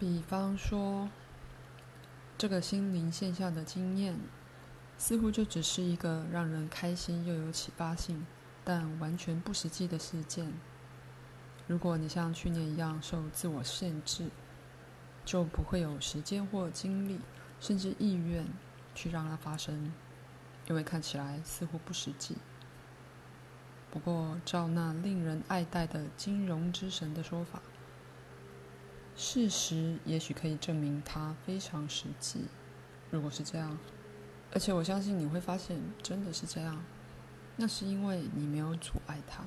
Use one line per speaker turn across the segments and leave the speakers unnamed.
比方说，这个心灵现象的经验，似乎就只是一个让人开心又有启发性，但完全不实际的事件。如果你像去年一样受自我限制，就不会有时间或精力，甚至意愿去让它发生，因为看起来似乎不实际。不过，照那令人爱戴的金融之神的说法，事实也许可以证明它非常实际。如果是这样，而且我相信你会发现真的是这样，那是因为你没有阻碍它。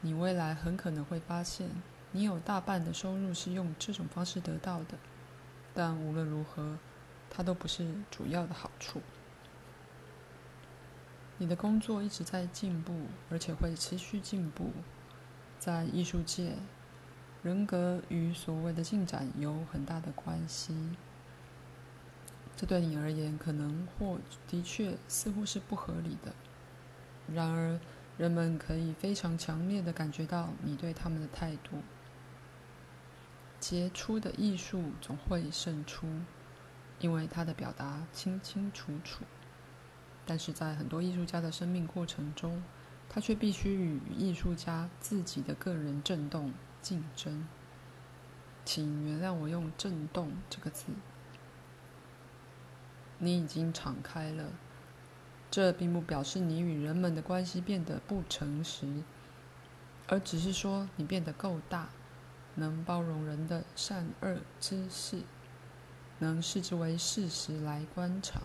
你未来很可能会发现，你有大半的收入是用这种方式得到的，但无论如何，它都不是主要的好处。你的工作一直在进步，而且会持续进步。在艺术界，人格与所谓的进展有很大的关系。这对你而言可能或的确似乎是不合理的，然而，人们可以非常强烈的感觉到你对他们的态度。杰出的艺术总会胜出，因为它的表达清清楚楚。但是在很多艺术家的生命过程中，他却必须与艺术家自己的个人震动竞争。请原谅我用“震动”这个字。你已经敞开了。这并不表示你与人们的关系变得不诚实，而只是说你变得够大，能包容人的善恶之事，能视之为事实来观察。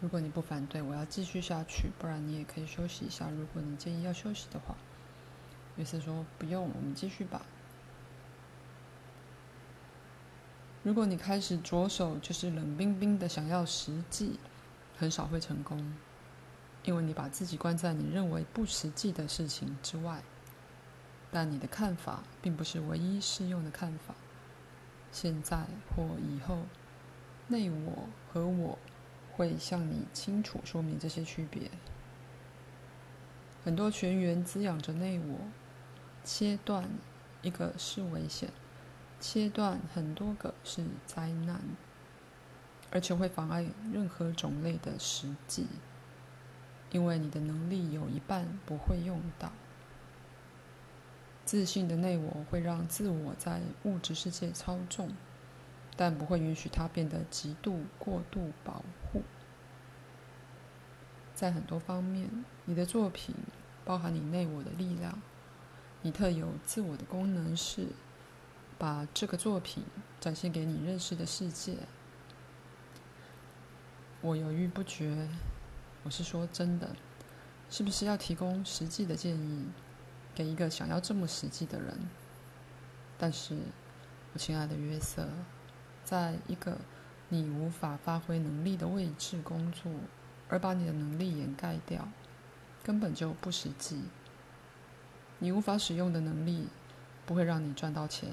如果你不反对，我要继续下去，不然你也可以休息一下。如果你建议要休息的话，约瑟说：“不用，我们继续吧。”如果你开始着手就是冷冰冰的想要实际。很少会成功，因为你把自己关在你认为不实际的事情之外。但你的看法并不是唯一适用的看法。现在或以后，内我和我会向你清楚说明这些区别。很多全员滋养着内我，切断一个是危险，切断很多个是灾难。而且会妨碍任何种类的实际，因为你的能力有一半不会用到。自信的内我会让自我在物质世界操纵，但不会允许它变得极度过度保护。在很多方面，你的作品包含你内我的力量。你特有自我的功能是把这个作品展现给你认识的世界。我犹豫不决，我是说真的，是不是要提供实际的建议给一个想要这么实际的人？但是，我亲爱的约瑟，在一个你无法发挥能力的位置工作，而把你的能力掩盖掉，根本就不实际。你无法使用的能力不会让你赚到钱，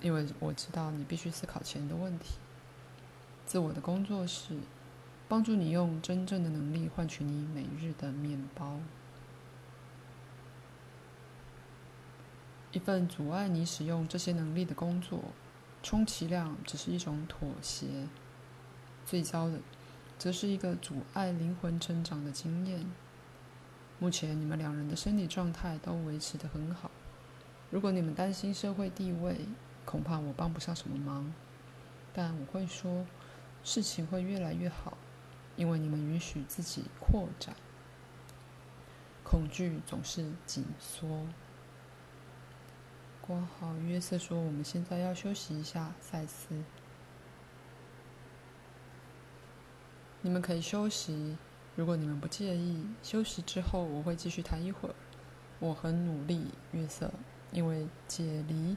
因为我知道你必须思考钱的问题。自我的工作是帮助你用真正的能力换取你每日的面包。一份阻碍你使用这些能力的工作，充其量只是一种妥协。最糟的，则是一个阻碍灵魂成长的经验。目前你们两人的身体状态都维持得很好。如果你们担心社会地位，恐怕我帮不上什么忙。但我会说。事情会越来越好，因为你们允许自己扩展。恐惧总是紧缩。括号约瑟说：“我们现在要休息一下，赛斯。你们可以休息，如果你们不介意。休息之后，我会继续谈一会儿。我很努力，约瑟，因为解离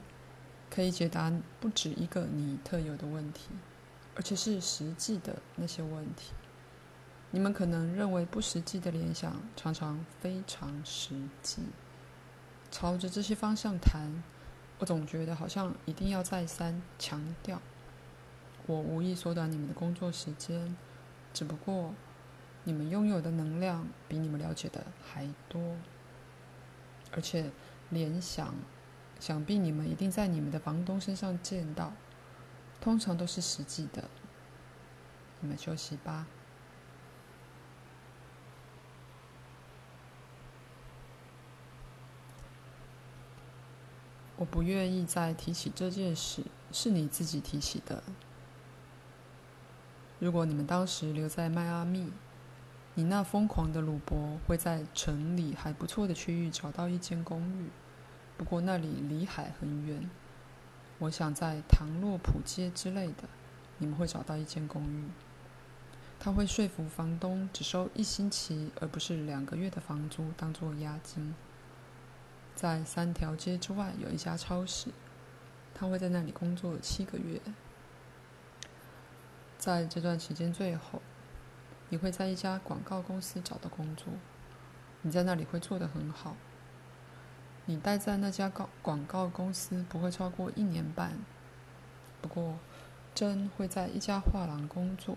可以解答不止一个你特有的问题。”而且是实际的那些问题，你们可能认为不实际的联想，常常非常实际。朝着这些方向谈，我总觉得好像一定要再三强调。我无意缩短你们的工作时间，只不过你们拥有的能量比你们了解的还多，而且联想想必你们一定在你们的房东身上见到，通常都是实际的。你们休息吧。我不愿意再提起这件事，是你自己提起的。如果你们当时留在迈阿密，你那疯狂的鲁伯会在城里还不错的区域找到一间公寓。不过那里离海很远，我想在唐洛普街之类的，你们会找到一间公寓。他会说服房东只收一星期而不是两个月的房租当做押金。在三条街之外有一家超市，他会在那里工作七个月。在这段期间，最后你会在一家广告公司找到工作，你在那里会做得很好。你待在那家广广告公司不会超过一年半，不过珍会在一家画廊工作，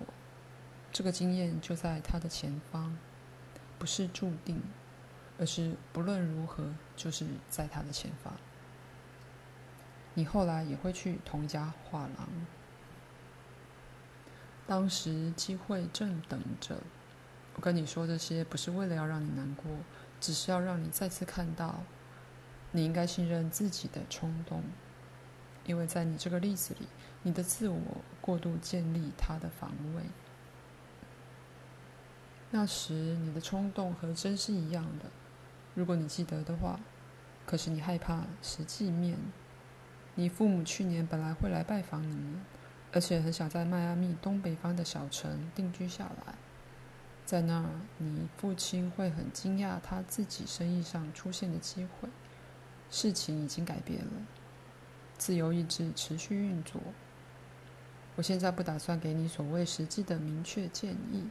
这个经验就在他的前方，不是注定，而是不论如何就是在他的前方。你后来也会去同一家画廊，当时机会正等着。我跟你说这些不是为了要让你难过，只是要让你再次看到。你应该信任自己的冲动，因为在你这个例子里，你的自我过度建立他的防卫。那时你的冲动和真是一样的，如果你记得的话。可是你害怕实际面。你父母去年本来会来拜访你们，而且很想在迈阿密东北方的小城定居下来。在那儿，你父亲会很惊讶他自己生意上出现的机会。事情已经改变了，自由意志持续运作。我现在不打算给你所谓实际的明确建议，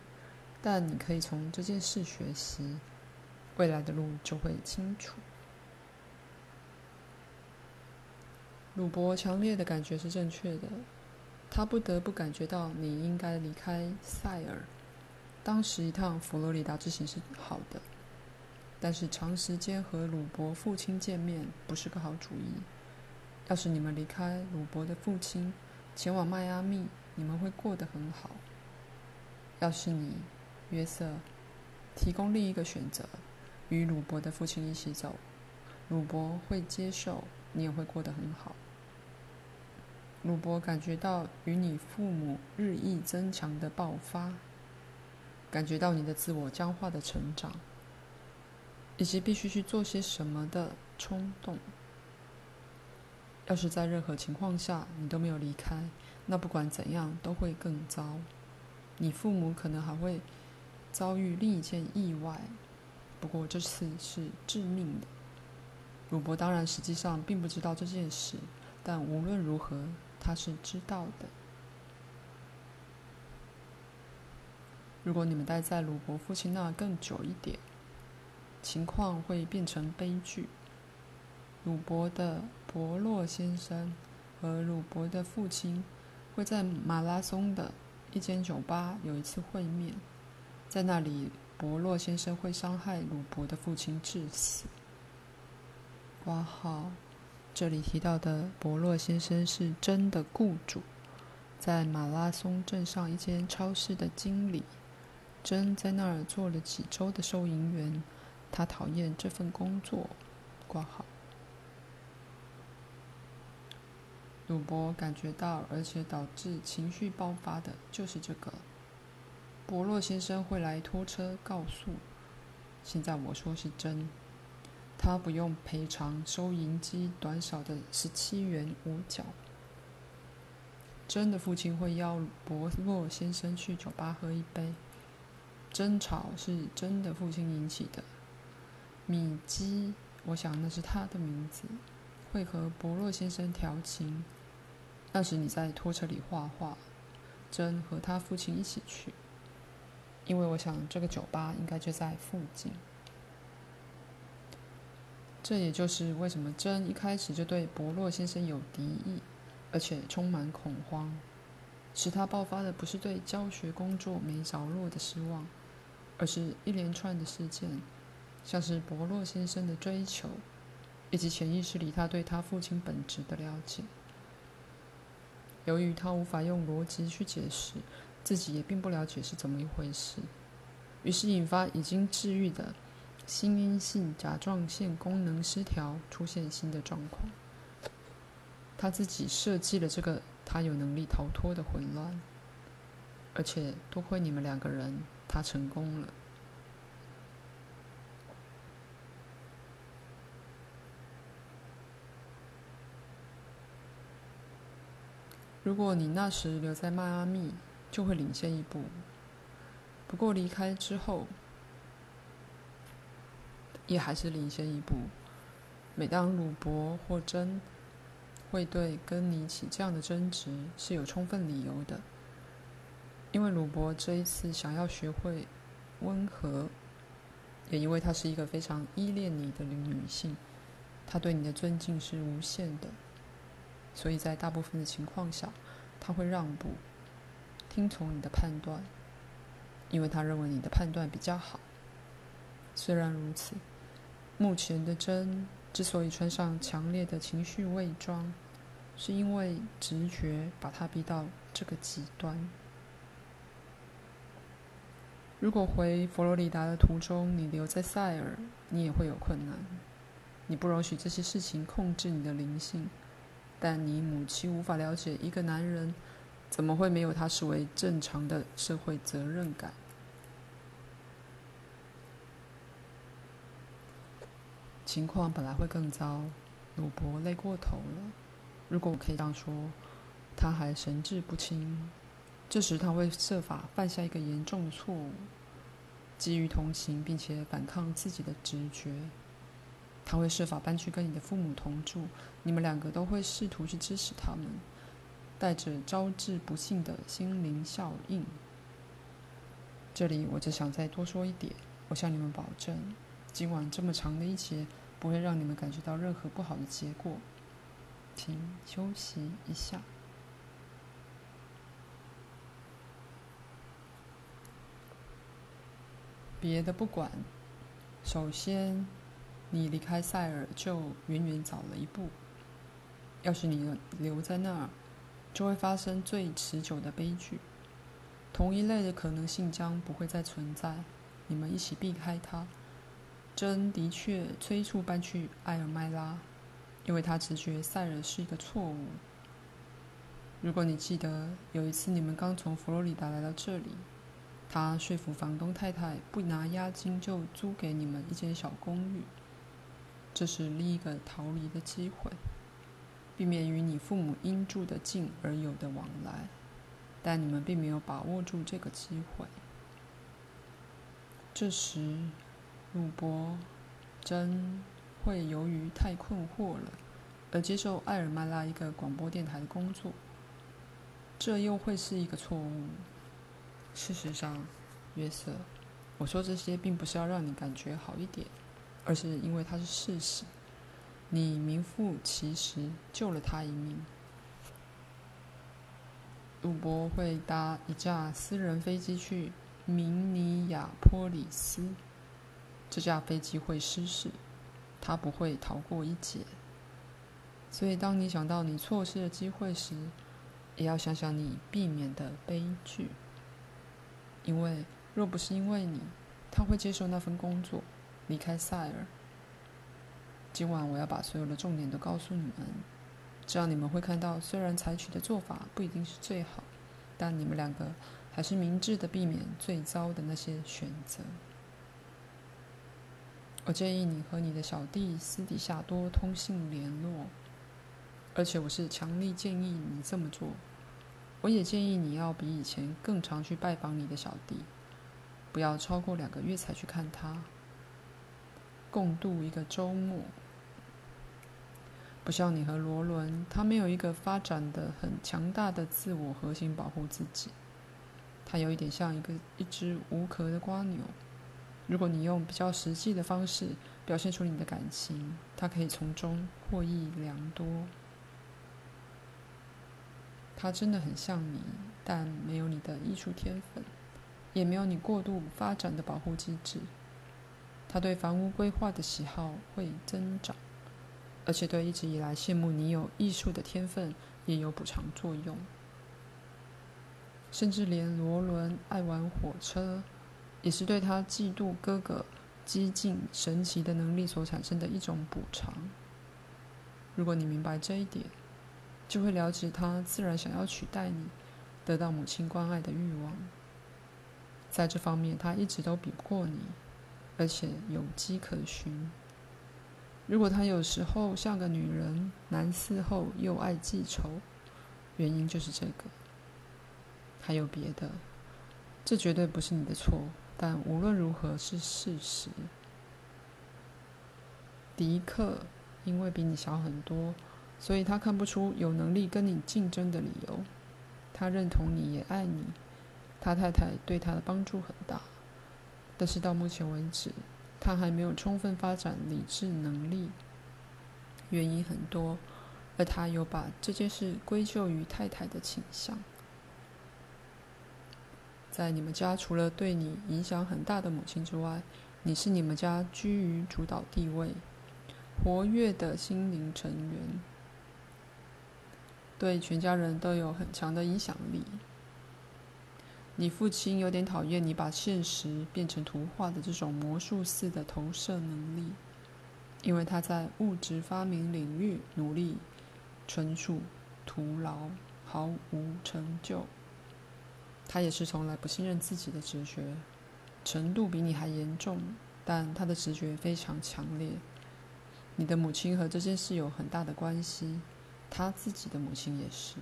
但你可以从这件事学习，未来的路就会清楚。鲁伯强烈的感觉是正确的，他不得不感觉到你应该离开塞尔。当时一趟佛罗里达之行是好的。但是长时间和鲁伯父亲见面不是个好主意。要是你们离开鲁伯的父亲，前往迈阿密，你们会过得很好。要是你，约瑟，提供另一个选择，与鲁伯的父亲一起走，鲁伯会接受，你也会过得很好。鲁伯感觉到与你父母日益增强的爆发，感觉到你的自我僵化的成长。以及必须去做些什么的冲动。要是在任何情况下你都没有离开，那不管怎样都会更糟。你父母可能还会遭遇另一件意外，不过这次是致命的。鲁伯当然实际上并不知道这件事，但无论如何他是知道的。如果你们待在鲁伯父亲那更久一点，情况会变成悲剧。鲁伯的伯洛先生和鲁伯的父亲会在马拉松的一间酒吧有一次会面，在那里，伯洛先生会伤害鲁伯的父亲致死。括号，这里提到的伯洛先生是真的雇主，在马拉松镇上一间超市的经理。真在那儿做了几周的收银员。他讨厌这份工作，挂号。鲁伯感觉到，而且导致情绪爆发的就是这个。伯洛先生会来拖车告诉。现在我说是真，他不用赔偿收银机短少的十七元五角。真的父亲会邀伯洛先生去酒吧喝一杯。争吵是真的父亲引起的。米基，我想那是他的名字，会和伯洛先生调情。那时你在拖车里画画，真和他父亲一起去，因为我想这个酒吧应该就在附近。这也就是为什么珍一开始就对伯洛先生有敌意，而且充满恐慌。使他爆发的不是对教学工作没着落的失望，而是一连串的事件。像是伯洛先生的追求，以及潜意识里他对他父亲本质的了解。由于他无法用逻辑去解释，自己也并不了解是怎么一回事，于是引发已经治愈的心因性甲状腺功能失调，出现新的状况。他自己设计了这个他有能力逃脱的混乱，而且多亏你们两个人，他成功了。如果你那时留在迈阿密，就会领先一步。不过离开之后，也还是领先一步。每当鲁伯或真会对跟你起这样的争执，是有充分理由的。因为鲁伯这一次想要学会温和，也因为她是一个非常依恋你的女性，她对你的尊敬是无限的。所以在大部分的情况下，他会让步，听从你的判断，因为他认为你的判断比较好。虽然如此，目前的真之所以穿上强烈的情绪伪装，是因为直觉把他逼到这个极端。如果回佛罗里达的途中你留在塞尔，你也会有困难。你不容许这些事情控制你的灵性。但你母亲无法了解一个男人怎么会没有他视为正常的社会责任感。情况本来会更糟，鲁伯累过头了。如果我可以这样说，他还神志不清。这时他会设法犯下一个严重的错误，基于同情并且反抗自己的直觉。他会设法搬去跟你的父母同住，你们两个都会试图去支持他们，带着招致不幸的心灵效应。这里我只想再多说一点，我向你们保证，今晚这么长的一节不会让你们感觉到任何不好的结果。请休息一下。别的不管，首先。你离开塞尔就远远早了一步。要是你留在那儿，就会发生最持久的悲剧。同一类的可能性将不会再存在。你们一起避开它。珍的确催促搬去艾尔麦拉，因为他直觉塞尔是一个错误。如果你记得有一次你们刚从佛罗里达来到这里，他说服房东太太不拿押金就租给你们一间小公寓。这是另一个逃离的机会，避免与你父母因住得近而有的往来，但你们并没有把握住这个机会。这时，鲁伯真会由于太困惑了而接受艾尔曼拉一个广播电台的工作，这又会是一个错误。事实上，约瑟，我说这些并不是要让你感觉好一点。而是因为它是事实，你名副其实救了他一命。鲁伯会搭一架私人飞机去明尼亚波里斯，这架飞机会失事，他不会逃过一劫。所以，当你想到你错失的机会时，也要想想你避免的悲剧。因为若不是因为你，他会接受那份工作。离开塞尔。今晚我要把所有的重点都告诉你们，这样你们会看到，虽然采取的做法不一定是最好，但你们两个还是明智的避免最糟的那些选择。我建议你和你的小弟私底下多通信联络，而且我是强力建议你这么做。我也建议你要比以前更常去拜访你的小弟，不要超过两个月才去看他。共度一个周末，不像你和罗伦，他没有一个发展的很强大的自我核心保护自己。他有一点像一个一只无壳的蜗牛。如果你用比较实际的方式表现出你的感情，他可以从中获益良多。他真的很像你，但没有你的艺术天分，也没有你过度发展的保护机制。他对房屋规划的喜好会增长，而且对一直以来羡慕你有艺术的天分也有补偿作用。甚至连罗伦爱玩火车，也是对他嫉妒哥哥激进神奇的能力所产生的一种补偿。如果你明白这一点，就会了解他自然想要取代你，得到母亲关爱的欲望。在这方面，他一直都比不过你，而且有迹可循。如果他有时候像个女人，男伺候又爱记仇，原因就是这个。还有别的，这绝对不是你的错，但无论如何是事实。迪克因为比你小很多，所以他看不出有能力跟你竞争的理由。他认同你也爱你，他太太对他的帮助很大，但是到目前为止，他还没有充分发展理智能力。原因很多，而他有把这件事归咎于太太的倾向。在你们家，除了对你影响很大的母亲之外，你是你们家居于主导地位、活跃的心灵成员，对全家人都有很强的影响力。你父亲有点讨厌你把现实变成图画的这种魔术似的投射能力，因为他在物质发明领域努力，纯属徒劳，毫无成就。他也是从来不信任自己的直觉，程度比你还严重，但他的直觉非常强烈。你的母亲和这件事有很大的关系，他自己的母亲也是。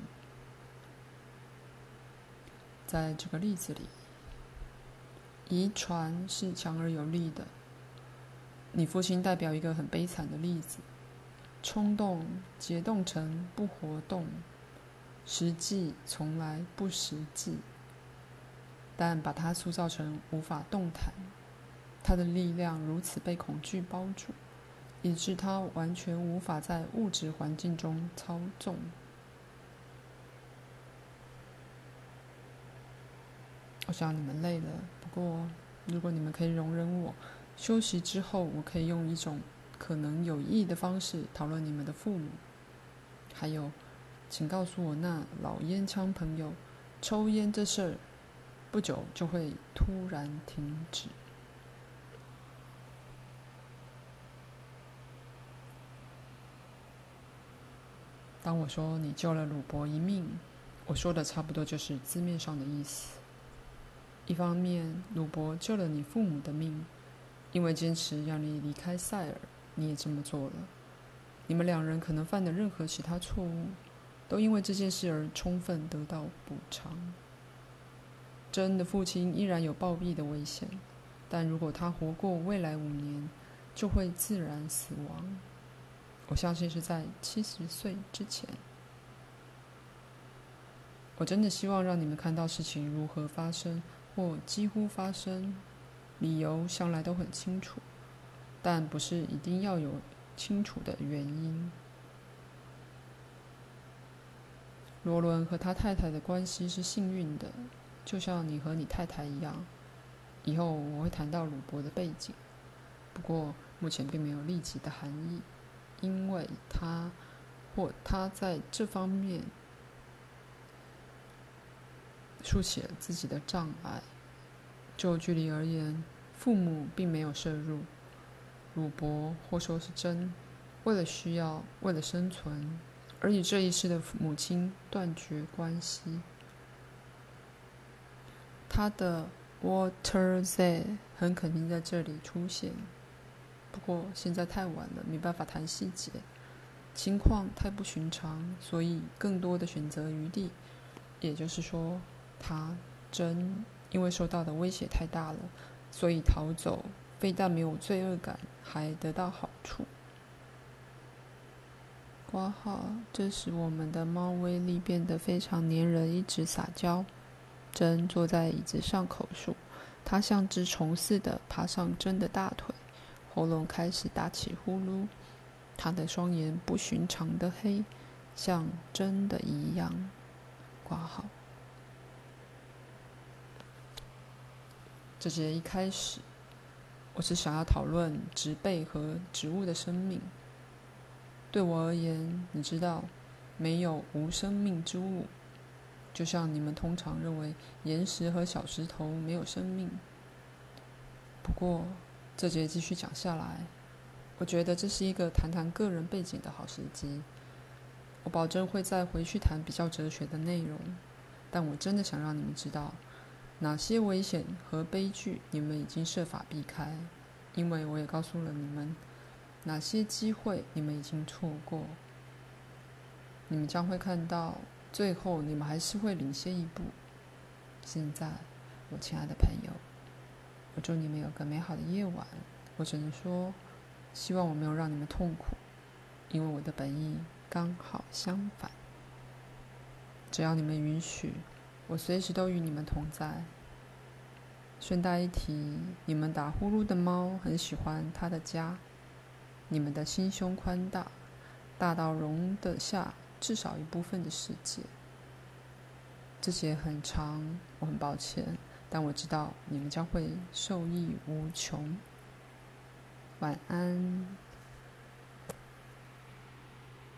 在这个例子里，遗传是强而有力的。你父亲代表一个很悲惨的例子：冲动结冻成不活动，实际从来不实际。但把他塑造成无法动弹，他的力量如此被恐惧包住，以致他完全无法在物质环境中操纵。我想你们累了，不过如果你们可以容忍我，休息之后我可以用一种可能有意义的方式讨论你们的父母。还有，请告诉我那老烟枪朋友，抽烟这事儿。不久就会突然停止。当我说你救了鲁伯一命，我说的差不多就是字面上的意思。一方面，鲁伯救了你父母的命，因为坚持让你离开塞尔，你也这么做了。你们两人可能犯的任何其他错误，都因为这件事而充分得到补偿。珍的父亲依然有暴毙的危险，但如果他活过未来五年，就会自然死亡。我相信是在七十岁之前。我真的希望让你们看到事情如何发生，或几乎发生，理由向来都很清楚，但不是一定要有清楚的原因。罗伦和他太太的关系是幸运的。就像你和你太太一样，以后我会谈到鲁伯的背景，不过目前并没有立即的含义，因为他或他在这方面竖起了自己的障碍。就距离而言，父母并没有涉入，鲁伯或说是真，为了需要，为了生存，而与这一世的母亲断绝关系。他的 water Z 很肯定在这里出现，不过现在太晚了，没办法谈细节。情况太不寻常，所以更多的选择余地。也就是说，他真因为受到的威胁太大了，所以逃走，非但没有罪恶感，还得到好处。挂号，这使我们的猫威力变得非常粘人，一直撒娇。珍坐在椅子上口述，他像只虫似的爬上珍的大腿，喉咙开始打起呼噜。他的双眼不寻常的黑，像真的一样。挂号。这节一开始，我是想要讨论植被和植物的生命。对我而言，你知道，没有无生命之物，就像你们通常认为岩石和小石头没有生命。不过，这节继续讲下来，我觉得这是一个谈谈个人背景的好时机。我保证会再回去谈比较哲学的内容，但我真的想让你们知道，哪些危险和悲剧你们已经设法避开，因为我也告诉了你们，哪些机会你们已经错过。你们将会看到，最后你们还是会领先一步。现在，我亲爱的朋友。我祝你们有个美好的夜晚。我只能说，希望我没有让你们痛苦，因为我的本意刚好相反。只要你们允许，我随时都与你们同在。顺带一提，你们打呼噜的猫很喜欢它的家。你们的心胸宽大，大到容得下至少一部分的世界。这些很长，我很抱歉。但我知道你们将会受益无穷。晚安。